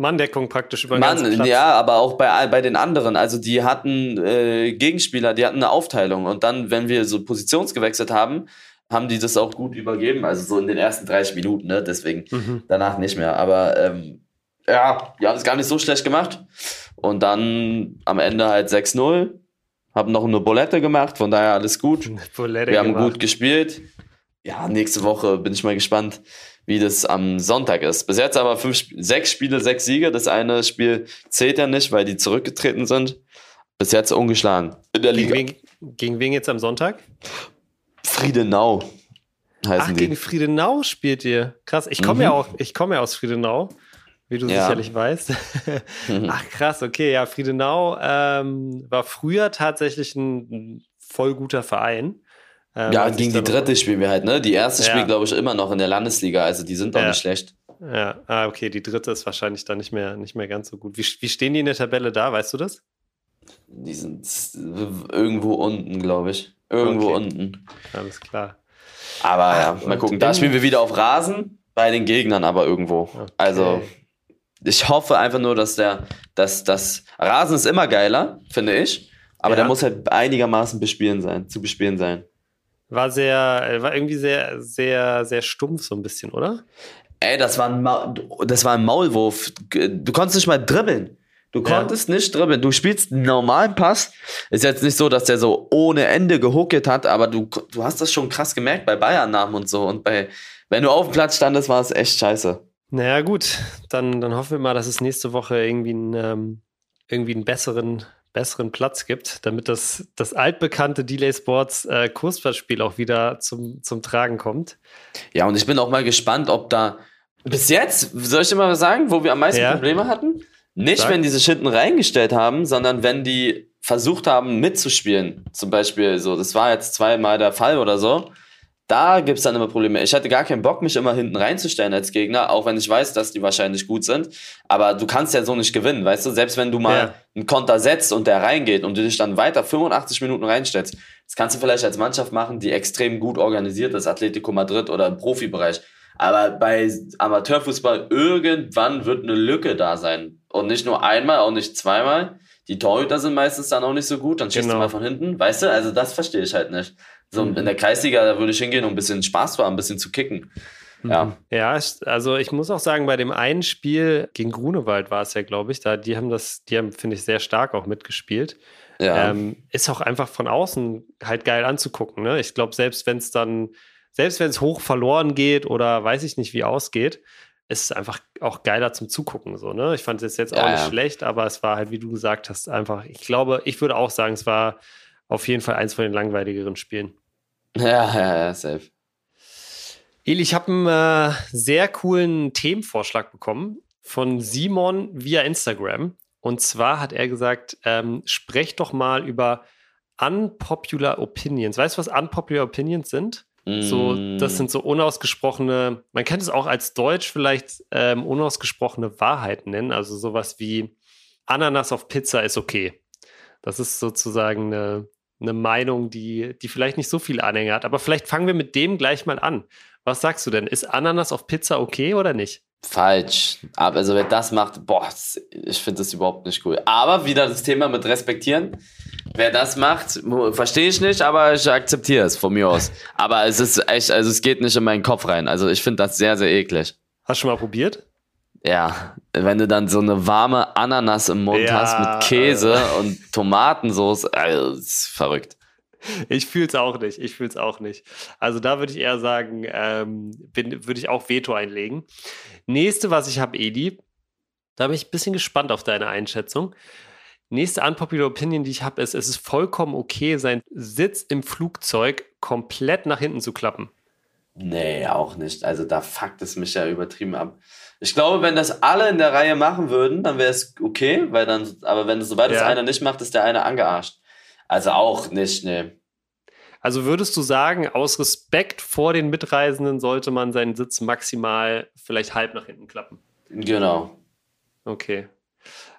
Manndeckung praktisch über den Mann. Ja, aber auch bei, bei den anderen. Also die hatten äh, Gegenspieler, die hatten eine Aufteilung. Und dann, wenn wir so positionsgewechselt haben, haben die das auch gut übergeben. Also so in den ersten 30 Minuten, ne? Deswegen mhm. danach nicht mehr. Aber ähm, ja, die haben es gar nicht so schlecht gemacht. Und dann am Ende halt 6-0. Haben noch eine Bolette gemacht, von daher alles gut. wir haben gemacht. gut gespielt. Ja, nächste Woche bin ich mal gespannt wie das am Sonntag ist. Bis jetzt aber fünf, sechs Spiele, sechs Siege. Das eine Spiel zählt ja nicht, weil die zurückgetreten sind. Bis jetzt ungeschlagen in der Liga. Gegen wen, gegen wen jetzt am Sonntag? Friedenau heißen Ach, die. gegen Friedenau spielt ihr. Krass. Ich komme mhm. ja auch, ich komme ja aus Friedenau, wie du ja. sicherlich weißt. Ach krass, okay. Ja, Friedenau ähm, war früher tatsächlich ein voll guter Verein. Ähm, ja, gegen die dritte spielen wir halt, ne? Die erste ja. spielt, glaube ich, immer noch in der Landesliga, also die sind doch ja. nicht schlecht. Ja, ah, okay, die dritte ist wahrscheinlich dann nicht mehr, nicht mehr ganz so gut. Wie, wie stehen die in der Tabelle da, weißt du das? Die sind irgendwo unten, glaube ich. Irgendwo okay. unten. Alles klar. Aber ja, mal gucken. Da spielen wir wieder auf Rasen, bei den Gegnern aber irgendwo. Okay. Also, ich hoffe einfach nur, dass der, dass das Rasen ist immer geiler, finde ich. Aber ja. der muss halt einigermaßen bespielen sein, zu bespielen sein. War sehr, war irgendwie sehr, sehr, sehr stumpf so ein bisschen, oder? Ey, das war ein, Ma das war ein Maulwurf. Du konntest nicht mal dribbeln. Du konntest ja. nicht dribbeln. Du spielst einen normalen Pass. Ist jetzt nicht so, dass der so ohne Ende gehucket hat, aber du, du hast das schon krass gemerkt bei Bayern-Namen und so. Und bei, wenn du auf dem Platz standest, war es echt scheiße. Naja, gut. Dann, dann hoffen wir mal, dass es nächste Woche irgendwie einen, ähm, irgendwie einen besseren, besseren Platz gibt, damit das, das altbekannte Delay Sports äh, Kursplatzspiel auch wieder zum, zum Tragen kommt. Ja, und ich bin auch mal gespannt, ob da bis jetzt, soll ich dir mal sagen, wo wir am meisten ja. Probleme hatten? Nicht, Sag. wenn die sich hinten reingestellt haben, sondern wenn die versucht haben mitzuspielen. Zum Beispiel so, das war jetzt zweimal der Fall oder so. Da gibt es dann immer Probleme. Ich hatte gar keinen Bock, mich immer hinten reinzustellen als Gegner, auch wenn ich weiß, dass die wahrscheinlich gut sind. Aber du kannst ja so nicht gewinnen, weißt du? Selbst wenn du mal ja. einen Konter setzt und der reingeht und du dich dann weiter 85 Minuten reinstellst, das kannst du vielleicht als Mannschaft machen, die extrem gut organisiert ist, Atletico Madrid oder im Profibereich. Aber bei Amateurfußball irgendwann wird eine Lücke da sein. Und nicht nur einmal, auch nicht zweimal. Die Torhüter sind meistens dann auch nicht so gut, dann schießt genau. du mal von hinten. Weißt du, also das verstehe ich halt nicht. So mhm. in der Kreisliga, da würde ich hingehen, um ein bisschen Spaß zu haben, ein bisschen zu kicken. Ja. Mhm. Ja, also ich muss auch sagen, bei dem einen Spiel gegen Grunewald war es ja, glaube ich, da, die haben das, die haben, finde ich, sehr stark auch mitgespielt. Ja. Ähm, ist auch einfach von außen halt geil anzugucken. Ne? Ich glaube, selbst wenn es dann, selbst wenn es hoch verloren geht oder weiß ich nicht, wie ausgeht, ist es einfach auch geiler zum Zugucken. So, ne? Ich fand es jetzt auch ja, nicht ja. schlecht, aber es war halt, wie du gesagt hast, einfach, ich glaube, ich würde auch sagen, es war auf jeden Fall eins von den langweiligeren Spielen. Ja, ja, ja, safe. Eli, ich habe einen äh, sehr coolen Themenvorschlag bekommen von Simon via Instagram. Und zwar hat er gesagt, ähm, sprecht doch mal über unpopular Opinions. Weißt du, was unpopular Opinions sind? So, das sind so unausgesprochene, man könnte es auch als Deutsch vielleicht ähm, unausgesprochene Wahrheiten nennen. Also sowas wie Ananas auf Pizza ist okay. Das ist sozusagen eine, eine Meinung, die, die vielleicht nicht so viele Anhänger hat. Aber vielleicht fangen wir mit dem gleich mal an. Was sagst du denn? Ist Ananas auf Pizza okay oder nicht? Falsch. Aber also wer das macht, boah, ich finde das überhaupt nicht cool. Aber wieder das Thema mit respektieren. Wer das macht, verstehe ich nicht, aber ich akzeptiere es von mir aus. Aber es ist echt, also es geht nicht in meinen Kopf rein. Also ich finde das sehr, sehr eklig. Hast du schon mal probiert? Ja, wenn du dann so eine warme Ananas im Mund ja, hast mit Käse äh. und Tomatensauce, also, ist verrückt. Ich fühle es auch nicht. Ich fühle es auch nicht. Also da würde ich eher sagen, ähm, würde ich auch Veto einlegen. Nächste, was ich habe, Edi, da bin ich ein bisschen gespannt auf deine Einschätzung. Nächste unpopular Opinion, die ich habe, ist, es ist vollkommen okay, seinen Sitz im Flugzeug komplett nach hinten zu klappen. Nee, auch nicht. Also da fuckt es mich ja übertrieben ab. Ich glaube, wenn das alle in der Reihe machen würden, dann wäre es okay, weil dann, aber wenn sobald ja. es einer nicht macht, ist der eine angearscht. Also auch nicht, nee. Also würdest du sagen, aus Respekt vor den Mitreisenden sollte man seinen Sitz maximal vielleicht halb nach hinten klappen? Genau. Okay.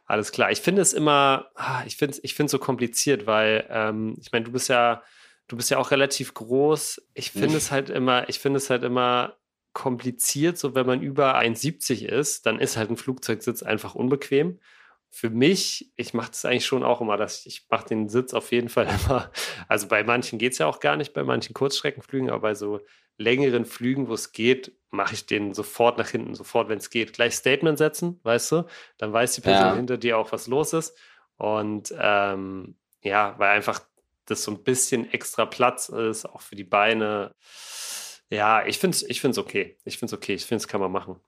Alles klar. Ich finde es immer, ah, ich finde es ich so kompliziert, weil ähm, ich meine, du bist ja, du bist ja auch relativ groß. Ich finde es halt immer, ich finde es halt immer kompliziert, so wenn man über 1,70 ist, dann ist halt ein Flugzeugsitz einfach unbequem. Für mich, ich mache das eigentlich schon auch immer, dass ich, ich mache den Sitz auf jeden Fall immer. Also bei manchen geht es ja auch gar nicht, bei manchen Kurzstreckenflügen, aber bei so längeren Flügen, wo es geht, mache ich den sofort nach hinten, sofort, wenn es geht. Gleich Statement setzen, weißt du? Dann weiß die Person ja. hinter dir auch, was los ist. Und ähm, ja, weil einfach das so ein bisschen extra Platz ist, auch für die Beine. Ja, ich finde es ich find's okay. Ich finde es okay. Ich finde, es kann man machen.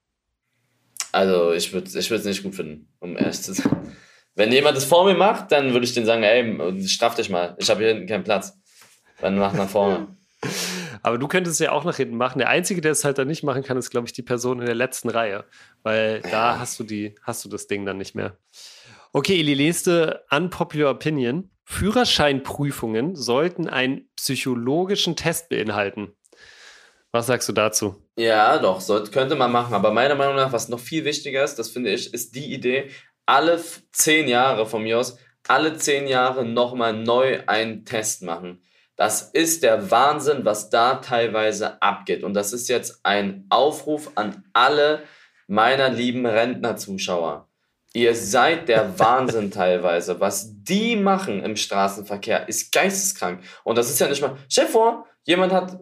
Also, ich würde es ich nicht gut finden, um ehrlich zu sein. Wenn jemand das vor mir macht, dann würde ich den sagen, ey, straff dich mal. Ich habe hier hinten keinen Platz. Dann mach nach vorne. Aber du könntest es ja auch nach hinten machen. Der Einzige, der es halt dann nicht machen kann, ist, glaube ich, die Person in der letzten Reihe. Weil ja. da hast du, die, hast du das Ding dann nicht mehr. Okay, Eli, nächste Unpopular Opinion. Führerscheinprüfungen sollten einen psychologischen Test beinhalten. Was sagst du dazu? Ja, doch, sollte, könnte man machen. Aber meiner Meinung nach, was noch viel wichtiger ist, das finde ich, ist die Idee, alle zehn Jahre von mir aus, alle zehn Jahre nochmal neu einen Test machen. Das ist der Wahnsinn, was da teilweise abgeht. Und das ist jetzt ein Aufruf an alle meiner lieben Rentnerzuschauer. Ihr seid der Wahnsinn teilweise. Was die machen im Straßenverkehr, ist geisteskrank. Und das ist ja nicht mal. Stell vor, Jemand hat,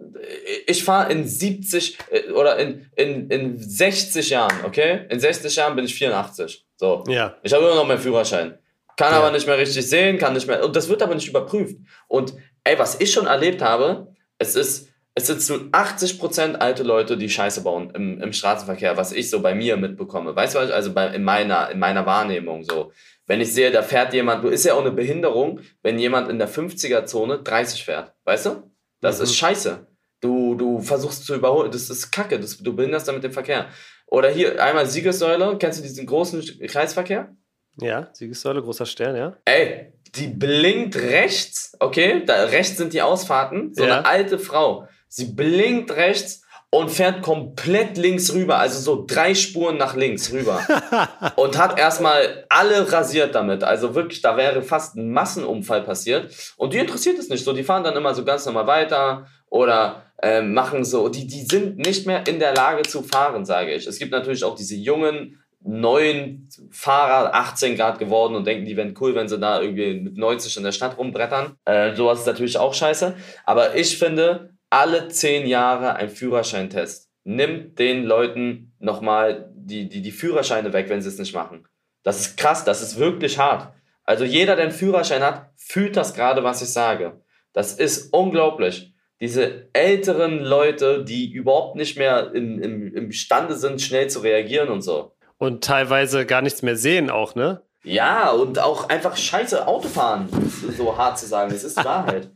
ich fahre in 70 äh, oder in, in, in 60 Jahren, okay? In 60 Jahren bin ich 84. So. Ja. Ich habe immer noch meinen Führerschein. Kann Ja. aber nicht mehr richtig sehen, kann nicht mehr. Und das wird aber nicht überprüft. Und ey, was ich schon erlebt habe, es ist, es sind zu 80% alte Leute, die Scheiße bauen im, im Straßenverkehr, was ich so bei mir mitbekomme. Weißt du, also bei, in, meiner, in meiner Wahrnehmung so. Wenn ich sehe, da fährt jemand, du ist ja auch eine Behinderung, wenn jemand in der 50er-Zone 30 fährt. Weißt du? Das Mhm. ist scheiße. Du, du versuchst zu überholen, das ist kacke, das, du behinderst damit den Verkehr. Oder hier einmal Siegessäule, kennst du diesen großen Kreisverkehr? Ja, Siegessäule, großer Stern, ja. Ey, die blinkt rechts, okay? Da rechts sind die Ausfahrten. So Ja. eine alte Frau. Sie blinkt rechts und fährt komplett links rüber, also so drei Spuren nach links rüber. und hat erstmal alle rasiert damit. Also wirklich, da wäre fast ein Massenunfall passiert. Und die interessiert es nicht so. Die fahren dann immer so ganz normal weiter oder ähm, machen so. Die, die sind nicht mehr in der Lage zu fahren, sage ich. Es gibt natürlich auch diese jungen, neuen Fahrer, 18 Grad geworden und denken, die wären cool, wenn sie da irgendwie mit 90 in der Stadt rumbrettern. Äh, sowas ist natürlich auch scheiße. Aber ich finde, alle 10 Jahre ein Führerscheintest. Nimmt den Leuten nochmal die, die, die Führerscheine weg, wenn sie es nicht machen. Das ist krass, das ist wirklich hart. Also jeder, der einen Führerschein hat, fühlt das gerade, was ich sage. Das ist unglaublich. Diese älteren Leute, die überhaupt nicht mehr im, im, imstande sind, schnell zu reagieren und so. Und teilweise gar nichts mehr sehen auch, ne? Ja, und auch einfach scheiße Autofahren, so hart zu sagen. Das ist die Wahrheit.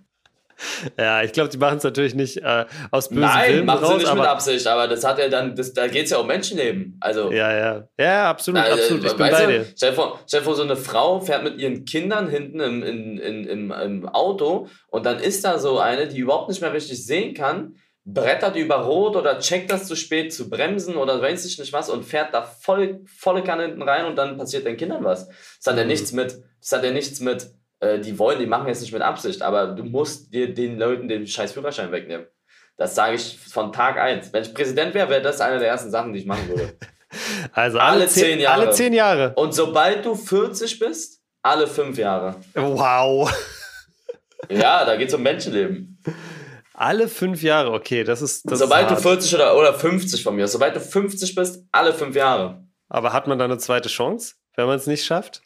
Ja, ich glaube, die machen es natürlich nicht äh, aus bösen Nein, Willen machen sie nicht mit aber Absicht, aber das hat ja dann, das, da geht es ja um Menschenleben. Also, ja, ja, ja, absolut, Na, äh, absolut. Ich bin bei dir. Stell dir, vor, stell dir vor, so eine Frau fährt mit ihren Kindern hinten im, in, in, im, im Auto und dann ist da so eine, die überhaupt nicht mehr richtig sehen kann, brettert über Rot oder checkt das zu spät zu bremsen oder weiß ich nicht was und fährt da voll, volle Kanne hinten rein und dann passiert den Kindern was. Das hat ja Mhm. nichts mit, das hat ja nichts mit, äh, die wollen, die machen jetzt nicht mit Absicht, aber du musst dir den Leuten den scheiß Führerschein wegnehmen. Das sage ich von Tag eins. Wenn ich Präsident wäre, wäre das eine der ersten Sachen, die ich machen würde. Also alle, alle zehn, zehn Jahre. Alle zehn Jahre. Und sobald du 40 bist, alle fünf Jahre. Wow. Ja, da geht es um Menschenleben. Alle fünf Jahre, okay, das ist. Das sobald ist du hart. 40 oder, oder 50 von mir, sobald du 50 bist, alle fünf Jahre. Aber hat man dann eine zweite Chance, wenn man es nicht schafft?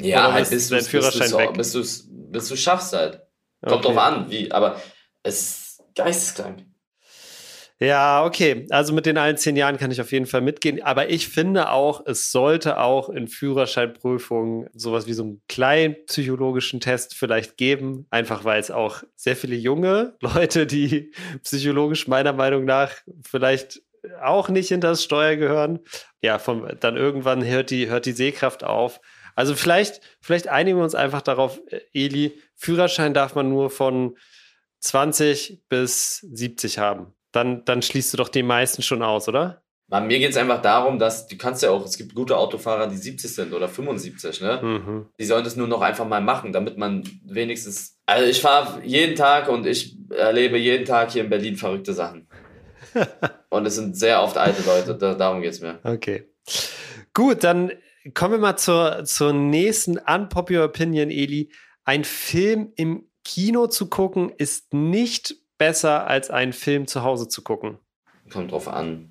Ja, Oder halt bis, dein Führerschein weg? bis du bis du schaffst halt. Kommt Okay. drauf an, wie, aber es ist geisteskrank. Ja, okay. Also mit den allen zehn Jahren kann ich auf jeden Fall mitgehen. Aber ich finde auch, es sollte auch in Führerscheinprüfungen sowas wie so einen kleinen psychologischen Test vielleicht geben. Einfach weil es auch sehr viele junge Leute, die psychologisch meiner Meinung nach vielleicht auch nicht hinter das Steuer gehören. Ja, vom, dann irgendwann hört die, hört die Sehkraft auf. Also vielleicht, vielleicht einigen wir uns einfach darauf, äh, Eli, Führerschein darf man nur von 20 bis 70 haben. Dann, dann schließt du doch die meisten schon aus, oder? Bei mir geht es einfach darum, dass du kannst ja auch, es gibt gute Autofahrer, die 70 sind oder 75, ne? Mhm. Die sollen das nur noch einfach mal machen, damit man wenigstens. Also ich fahre jeden Tag und ich erlebe jeden Tag hier in Berlin verrückte Sachen. und es sind sehr oft alte Leute, da, darum geht es mir. Okay. Gut, dann kommen wir mal zur, zur nächsten Unpopular Opinion, Eli. Ein Film im Kino zu gucken ist nicht besser als einen Film zu Hause zu gucken. Kommt drauf an.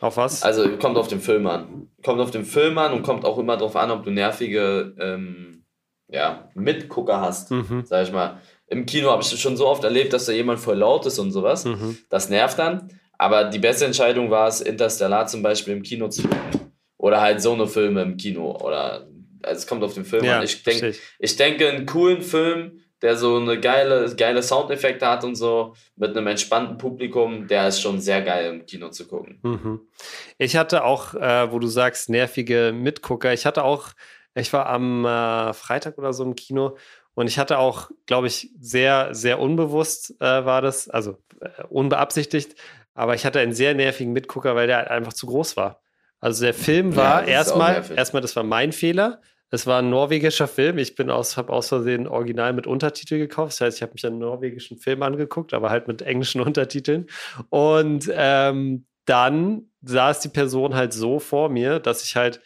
Auf was? Also kommt auf den Film an. Kommt auf den Film an und kommt auch immer drauf an, ob du nervige ähm, ja, Mitgucker hast, mhm. sag ich mal. Im Kino habe ich schon so oft erlebt, dass da jemand voll laut ist und sowas. Mhm. Das nervt dann. Aber die beste Entscheidung war es, Interstellar zum Beispiel im Kino zu gucken. Oder halt so eine Filme im Kino. Oder also es kommt auf den Film Ja, an. Ich, denk, ich. ich denke, einen coolen Film, der so eine geile, geile Soundeffekte hat und so, mit einem entspannten Publikum, der ist schon sehr geil im Kino zu gucken. Mhm. Ich hatte auch, äh, wo du sagst, nervige Mitgucker. Ich hatte auch, ich war am äh, Freitag oder so im Kino und ich hatte auch, glaube ich, sehr, sehr unbewusst äh, war das, also äh, unbeabsichtigt, aber ich hatte einen sehr nervigen Mitgucker, weil der halt einfach zu groß war. Also der Film Ja, war auch erstmal, erstmal, das war mein Fehler. Es war ein norwegischer Film. Ich bin aus, habe aus Versehen original mit Untertitel gekauft. Das heißt, ich habe mich einen norwegischen Film angeguckt, aber halt mit englischen Untertiteln. Und ähm, dann saß die Person halt so vor mir, dass ich halt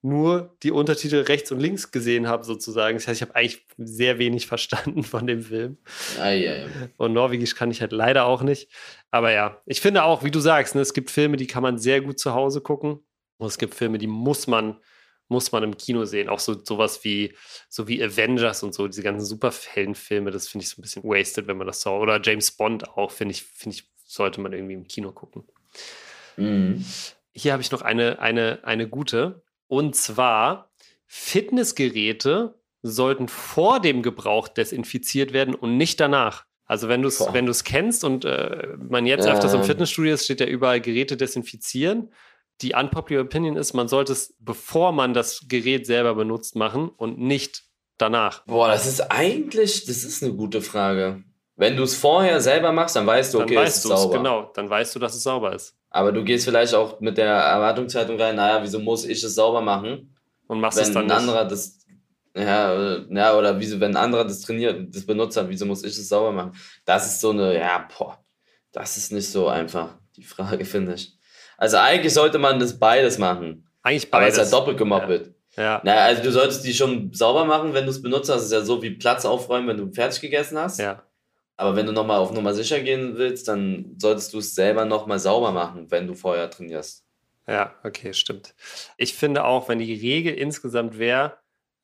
nur die Untertitel rechts und links gesehen habe, sozusagen. Das heißt, ich habe eigentlich sehr wenig verstanden von dem Film. Ah, ja, ja. Und Norwegisch kann ich halt leider auch nicht. Aber ja, ich finde auch, wie du sagst, ne, es gibt Filme, die kann man sehr gut zu Hause gucken. Und es gibt Filme, die muss man, muss man im Kino sehen. Auch so sowas wie, so wie Avengers und so, diese ganzen Superheldenfilme, das finde ich so ein bisschen wasted, wenn man das so. Oder James Bond auch, finde ich, finde ich, sollte man irgendwie im Kino gucken. Mhm. Hier habe ich noch eine, eine, eine gute. Und zwar, Fitnessgeräte sollten vor dem Gebrauch desinfiziert werden und nicht danach. Also wenn du es wenn du es kennst und äh, man jetzt Ja. öfters im Fitnessstudio ist, steht ja überall Geräte desinfizieren. Die unpopular Opinion ist, man sollte es, bevor man das Gerät selber benutzt, machen und nicht danach. Boah, das ist eigentlich, das ist eine gute Frage. Wenn du es vorher selber machst, dann weißt du, Dann okay, es weißt ist es, sauber. genau. Dann weißt du, dass es sauber ist. Aber du gehst vielleicht auch mit der Erwartungshaltung rein, naja, wieso muss ich es sauber machen, Und machst es wenn dann ein nicht. anderer das, ja, ja, oder wieso, wenn ein anderer das trainiert, das benutzt hat, wieso muss ich es sauber machen? Das ist so eine, ja, boah, das ist nicht so einfach, die Frage, finde ich. Also eigentlich sollte man das beides machen, Eigentlich aber es beides. ist ja doppelt gemoppelt. ja. Naja, also du solltest die schon sauber machen, wenn du es benutzt hast. Das ist ja so wie Platz aufräumen, wenn du fertig gegessen hast. ja. Aber wenn du nochmal auf Nummer sicher gehen willst, dann solltest du es selber nochmal sauber machen, wenn du vorher trainierst. Ja, okay, stimmt. Ich finde auch, wenn die Regel insgesamt wäre,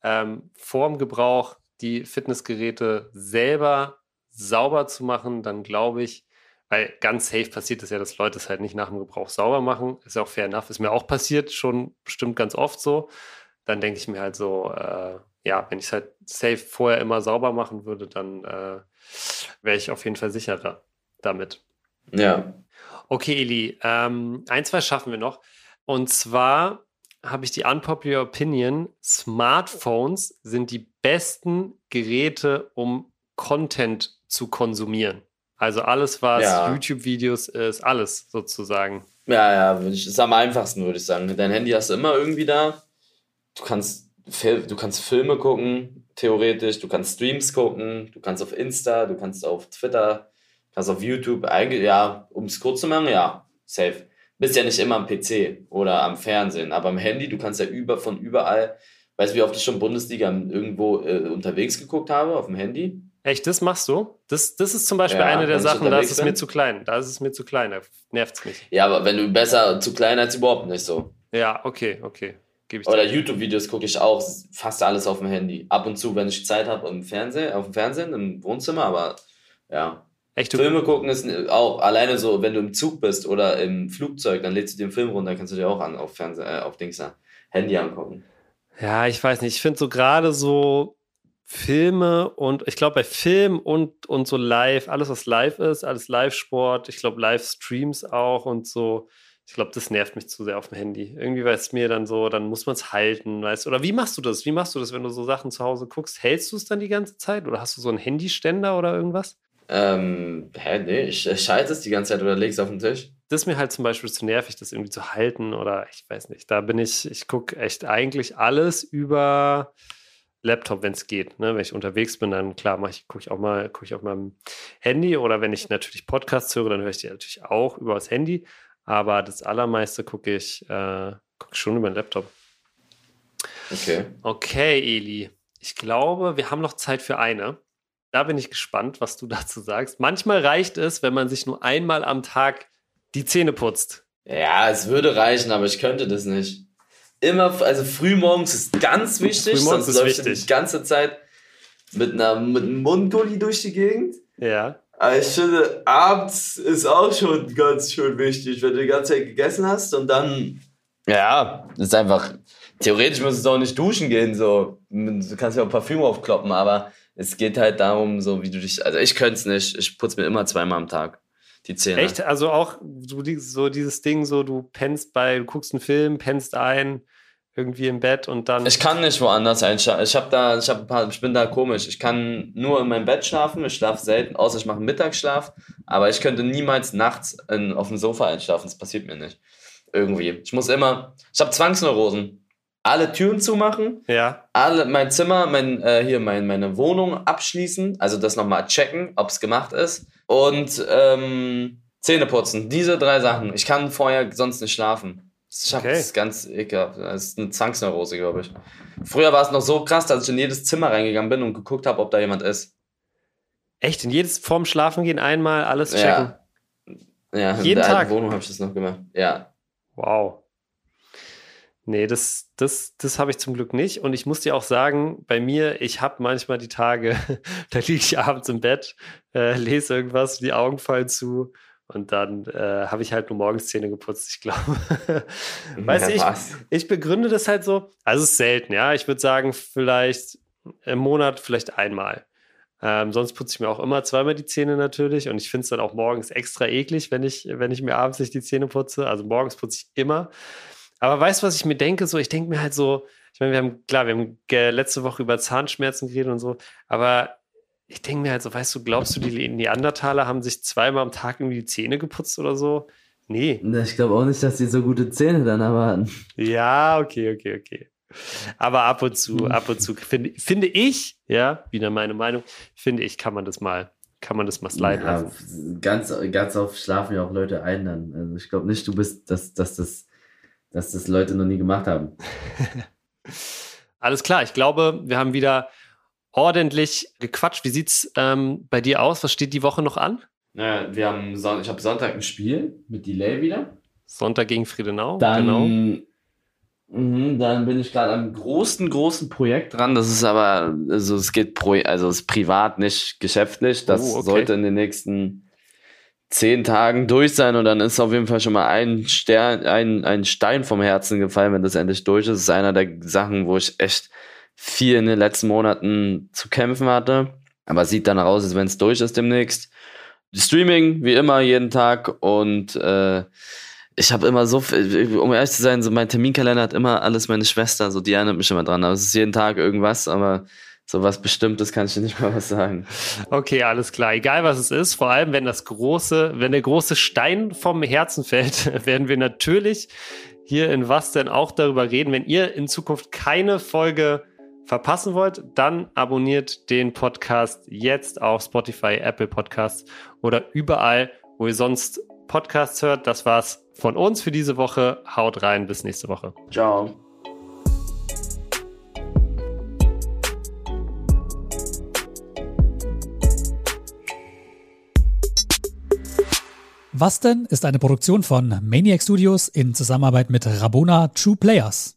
ähm, vorm Gebrauch die Fitnessgeräte selber sauber zu machen, dann glaube ich, weil ganz safe passiert es ja, dass Leute es halt nicht nach dem Gebrauch sauber machen. Ist ja auch fair enough. Ist mir auch passiert, schon bestimmt ganz oft so. Dann denke ich mir halt so, äh, ja, wenn ich es halt safe vorher immer sauber machen würde, dann äh, wäre ich auf jeden Fall sicherer damit. Ja. Okay, Eli, ähm, ein, zwei schaffen wir noch. Und zwar habe ich die unpopular Opinion, Smartphones sind die besten Geräte, um Content zu konsumieren. Also alles, was Ja. YouTube-Videos ist, alles sozusagen. Ja, ja, ich- ist am einfachsten, würde ich sagen. Dein Handy hast du immer irgendwie da. Du kannst, du kannst Filme gucken, theoretisch. Du kannst Streams gucken. Du kannst auf Insta, du kannst auf Twitter, kannst auf YouTube. Eigentlich, ja, um es kurz zu machen, ja, safe. Bist ja nicht immer am PC oder am Fernsehen, aber am Handy, du kannst ja über, von überall, weißt du, wie oft ich schon Bundesliga irgendwo äh, unterwegs geguckt habe, auf dem Handy? Echt, das machst du? Das, das ist zum Beispiel Ja, eine der Sachen, da ist es mir zu klein. Da ist es mir zu klein, da nervt es mich. Ja, aber wenn du besser, zu klein als überhaupt nicht so. Ja, okay, okay. Oder. YouTube-Videos gucke ich auch fast alles auf dem Handy. Ab und zu, wenn ich Zeit habe im Fernsehen, auf dem Fernsehen, im Wohnzimmer, aber ja. Echt, du, Filme gucken ist auch alleine so, wenn du im Zug bist oder im Flugzeug, dann lädst du den Film runter, kannst du dir auch an auf Fernsehen, äh, auf Dings da, Handy angucken. Ja, ich weiß nicht. Ich finde so gerade so Filme und ich glaube bei Film und, und so live, alles was live ist, alles Live-Sport, ich glaube Livestreams auch und so. Ich glaube, das nervt mich zu sehr auf dem Handy. Irgendwie weiß es mir dann so, dann muss man es halten, weißt du? Oder wie machst du das? Wie machst du das, wenn du so Sachen zu Hause guckst? Hältst du es dann die ganze Zeit oder hast du so einen Handyständer oder irgendwas? Ähm, hä, nee, ich, ich schalte es die ganze Zeit oder leg's auf den Tisch. Das ist mir halt zum Beispiel zu nervig, das irgendwie zu halten oder ich weiß nicht. Da bin ich, ich gucke echt eigentlich alles über Laptop, wenn es geht. Ne? Wenn ich unterwegs bin, dann klar, mache ich, gucke ich auch mal, gucke ich auf meinem Handy oder wenn ich natürlich Podcasts höre, dann höre ich die natürlich auch über das Handy. Aber das allermeiste gucke ich, äh, gucke ich schon über den Laptop. Okay. Okay, Eli. Ich glaube, wir haben noch Zeit für eine. Da bin ich gespannt, was du dazu sagst. Manchmal reicht es, wenn man sich nur einmal am Tag die Zähne putzt. Ja, es würde reichen, aber ich könnte das nicht. Immer, also frühmorgens ist ganz wichtig, Frühmorgens sonst du wichtig. die ganze Zeit mit, einer, mit einem Mundgulli durch die Gegend. Ja. Aber ich finde, abends ist auch schon ganz schön wichtig, wenn du die ganze Zeit gegessen hast und dann. Ja, das ist einfach. Theoretisch müsstest du auch nicht duschen gehen, so. Du kannst ja auch Parfüm aufkloppen, aber es geht halt darum, so wie du dich. Also ich könnte es nicht. Ich putze mir immer zweimal am Tag die Zähne. Echt? Also auch so, so dieses Ding, so du pennst bei, du guckst einen Film, pennst ein, irgendwie im Bett und dann. Ich kann nicht woanders einschlafen. Ich hab da, ich hab ein paar, ich bin da komisch. Ich kann nur in meinem Bett schlafen. Ich schlafe selten, außer ich mache einen Mittagsschlaf. Aber ich könnte niemals nachts in, auf dem Sofa einschlafen. Das passiert mir nicht. Irgendwie. Ich muss immer. Ich habe Zwangsneurosen. Alle Türen zumachen, ja. alle mein Zimmer, mein äh, hier mein, meine Wohnung abschließen, also das nochmal checken, ob es gemacht ist und ähm, Zähne putzen. Diese drei Sachen. Ich kann vorher sonst nicht schlafen. Ich okay. das ist ganz ekelhaft. Das ist eine Zwangsneurose, glaube ich. Früher war es noch so krass, dass ich in jedes Zimmer reingegangen bin und geguckt habe, ob da jemand ist. Echt? In jedes vorm Schlafengehen einmal alles checken? Ja, ja in Jeden der Tag? Wohnung habe ich das noch gemacht. Ja. Wow. Nee, das, das, das habe ich zum Glück nicht. Und ich muss dir auch sagen, bei mir, ich habe manchmal die Tage, da liege ich abends im Bett, äh, lese irgendwas, die Augen fallen zu und dann äh, habe ich halt nur morgens Zähne geputzt, ich glaube. weißt du, ja, ich, ich begründe das halt so. Also es ist selten, ja. Ich würde sagen, vielleicht im Monat vielleicht einmal. Ähm, sonst putze ich mir auch immer zweimal die Zähne natürlich und ich finde es dann auch morgens extra eklig, wenn ich, wenn ich mir abends nicht die Zähne putze. Also morgens putze ich immer. Aber weißt du, was ich mir denke? So, ich denke mir halt so, ich meine, wir haben, klar, wir haben letzte Woche über Zahnschmerzen geredet und so, aber ich denke mir halt so, weißt du, glaubst du, die Neandertaler haben sich zweimal am Tag irgendwie die Zähne geputzt oder so? Nee. Ich glaube auch nicht, dass die so gute Zähne dann haben. Ja, okay, okay, okay. Aber ab und zu, ab und zu finde, finde ich, ja, wieder meine Meinung, finde ich, kann man das mal, kann man das mal sliden ja, lassen. Ganz, ganz oft schlafen ja auch Leute ein dann. Also ich glaube nicht, du bist, dass, dass, das, dass das Leute noch nie gemacht haben. Alles klar, ich glaube, wir haben wieder ordentlich gequatscht. Wie sieht's ähm, bei dir aus? Was steht die Woche noch an? Naja, wir haben Son ich habe Sonntag ein Spiel mit Delay wieder. Sonntag gegen Friedenau. Dann, genau. mh, dann bin ich gerade am großen, großen Projekt dran. Das ist aber, also es geht pro, also es ist privat, nicht geschäftlich. Das oh, okay. sollte in den nächsten zehn Tagen durch sein und dann ist auf jeden Fall schon mal ein Stern, ein, ein Stein vom Herzen gefallen, wenn das endlich durch ist. Das ist einer der Sachen, wo ich echt viel in den letzten Monaten zu kämpfen hatte. Aber sieht dann aus, als wenn es durch ist demnächst. Streaming, wie immer, jeden Tag. Und äh, ich habe immer so, um ehrlich zu sein, so mein Terminkalender hat immer alles meine Schwester, so die erinnert mich immer dran. Aber es ist jeden Tag irgendwas, aber so was Bestimmtes kann ich dir nicht mal was sagen. Okay, alles klar. Egal was es ist, vor allem wenn das große, wenn der große Stein vom Herzen fällt, werden wir natürlich hier in Was denn auch darüber reden. Wenn ihr in Zukunft keine Folge verpassen wollt, dann abonniert den Podcast jetzt auf Spotify, Apple Podcasts oder überall, wo ihr sonst Podcasts hört. Das war's von uns für diese Woche. Haut rein, bis nächste Woche. Ciao. Was denn ist eine Produktion von Maniac Studios in Zusammenarbeit mit Rabona True Players.